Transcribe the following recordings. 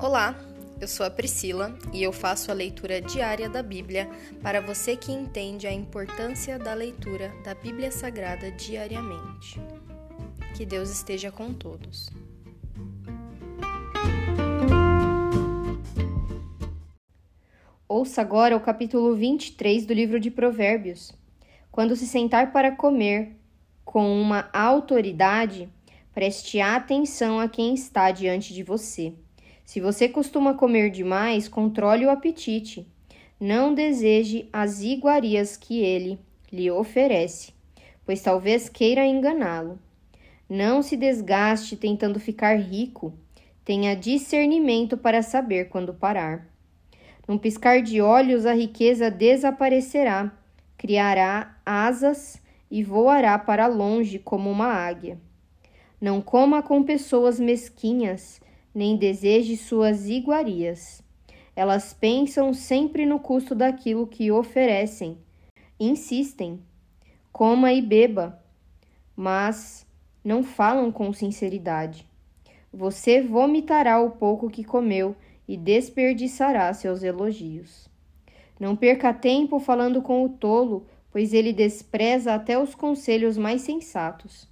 Olá, eu sou a Priscila e eu faço a leitura diária da Bíblia para você que entende a importância da leitura da Bíblia Sagrada diariamente. Que Deus esteja com todos. Ouça agora o capítulo 23 do livro de Provérbios. Quando se sentar para comer com uma autoridade, preste atenção a quem está diante de você. Se você costuma comer demais, controle o apetite. Não deseje as iguarias que ele lhe oferece, pois talvez queira enganá-lo. Não se desgaste tentando ficar rico. Tenha discernimento para saber quando parar. Num piscar de olhos, a riqueza desaparecerá, criará asas e voará para longe como uma águia. Não coma com pessoas mesquinhas nem deseje suas iguarias. Elas pensam sempre no custo daquilo que oferecem. Insistem, coma e beba, mas não falam com sinceridade. Você vomitará o pouco que comeu e desperdiçará seus elogios. Não perca tempo falando com o tolo, pois ele despreza até os conselhos mais sensatos.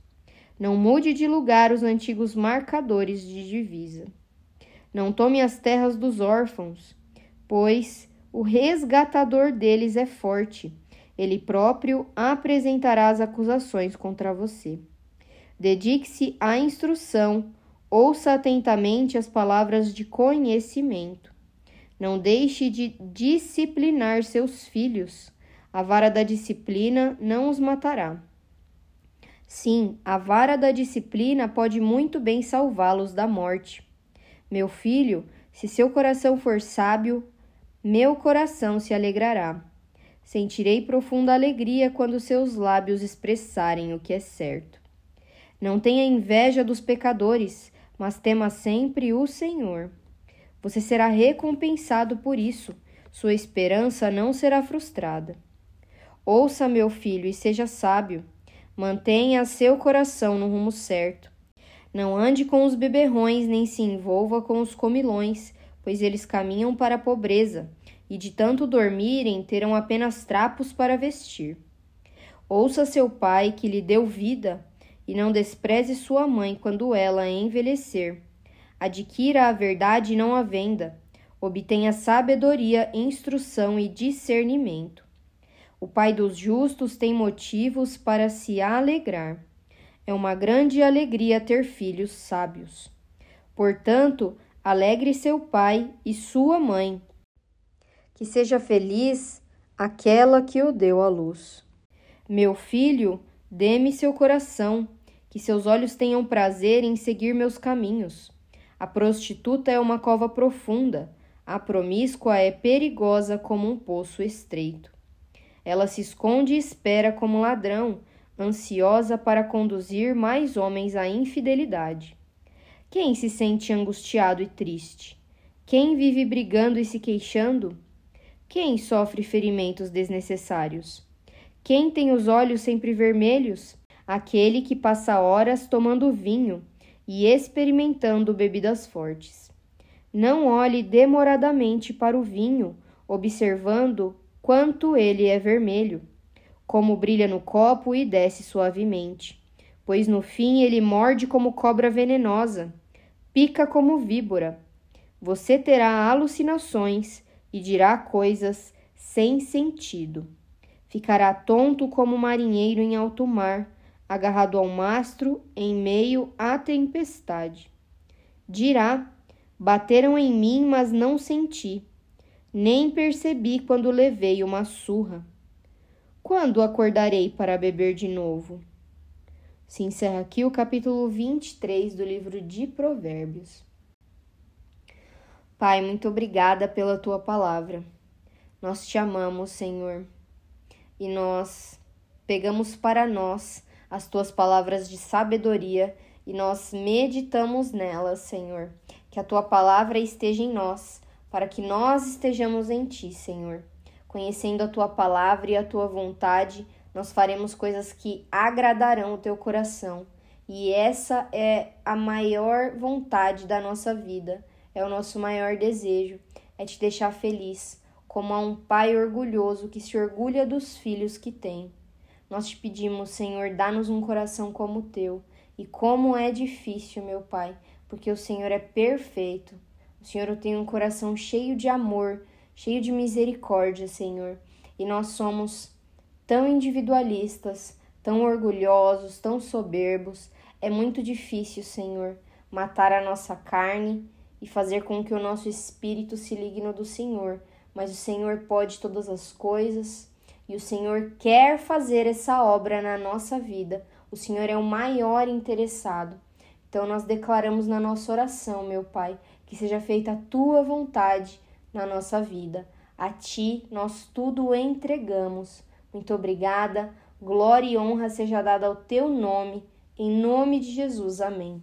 Não mude de lugar os antigos marcadores de divisa. Não tome as terras dos órfãos, pois o resgatador deles é forte. Ele próprio apresentará as acusações contra você. Dedique-se à instrução, ouça atentamente as palavras de conhecimento. Não deixe de disciplinar seus filhos. A vara da disciplina não os matará. Sim, a vara da disciplina pode muito bem salvá-los da morte. Meu filho, se seu coração for sábio, meu coração se alegrará. Sentirei profunda alegria quando seus lábios expressarem o que é certo. Não tenha inveja dos pecadores, mas tema sempre o Senhor. Você será recompensado por isso, sua esperança não será frustrada. Ouça, meu filho, e seja sábio. Mantenha seu coração no rumo certo. Não ande com os beberrões, nem se envolva com os comilões, pois eles caminham para a pobreza, e de tanto dormirem terão apenas trapos para vestir. Ouça seu pai, que lhe deu vida, e não despreze sua mãe quando ela envelhecer. Adquira a verdade e não a venda. Obtenha sabedoria, instrução e discernimento. O pai dos justos tem motivos para se alegrar. É uma grande alegria ter filhos sábios. Portanto, alegre seu pai e sua mãe. Que seja feliz aquela que o deu à luz. Meu filho, dê-me seu coração, que seus olhos tenham prazer em seguir meus caminhos. A prostituta é uma cova profunda, a promíscua é perigosa como um poço estreito. Ela se esconde e espera como ladrão, ansiosa para conduzir mais homens à infidelidade. Quem se sente angustiado e triste? Quem vive brigando e se queixando? Quem sofre ferimentos desnecessários? Quem tem os olhos sempre vermelhos? Aquele que passa horas tomando vinho e experimentando bebidas fortes. Não olhe demoradamente para o vinho, observando quanto ele é vermelho, como brilha no copo e desce suavemente, pois no fim ele morde como cobra venenosa, pica como víbora. Você terá alucinações e dirá coisas sem sentido. Ficará tonto como marinheiro em alto mar, agarrado ao mastro em meio à tempestade. Dirá: Bateram em mim, mas não senti nem percebi quando levei uma surra. Quando acordarei para beber de novo? Se encerra aqui o capítulo 23 do livro de Provérbios. Pai, muito obrigada pela tua palavra. Nós te amamos, Senhor, e nós pegamos para nós as tuas palavras de sabedoria e nós meditamos nelas, Senhor. Que a tua palavra esteja em nós para que nós estejamos em Ti, Senhor. Conhecendo a Tua palavra e a Tua vontade, nós faremos coisas que agradarão o Teu coração. E essa é a maior vontade da nossa vida, é o nosso maior desejo, é te deixar feliz, como a um pai orgulhoso que se orgulha dos filhos que tem. Nós te pedimos, Senhor, dá-nos um coração como o teu. E como é difícil, meu Pai, porque o Senhor é perfeito. Senhor tem um coração cheio de amor, cheio de misericórdia, Senhor. E nós somos tão individualistas, tão orgulhosos, tão soberbos. É muito difícil, Senhor, matar a nossa carne e fazer com que o nosso espírito se ligue no do Senhor. Mas o Senhor pode todas as coisas e o Senhor quer fazer essa obra na nossa vida. O Senhor é o maior interessado. Então nós declaramos na nossa oração, meu Pai, que seja feita a tua vontade na nossa vida. A ti nós tudo entregamos. Muito obrigada. Glória e honra seja dada ao teu nome. Em nome de Jesus. Amém.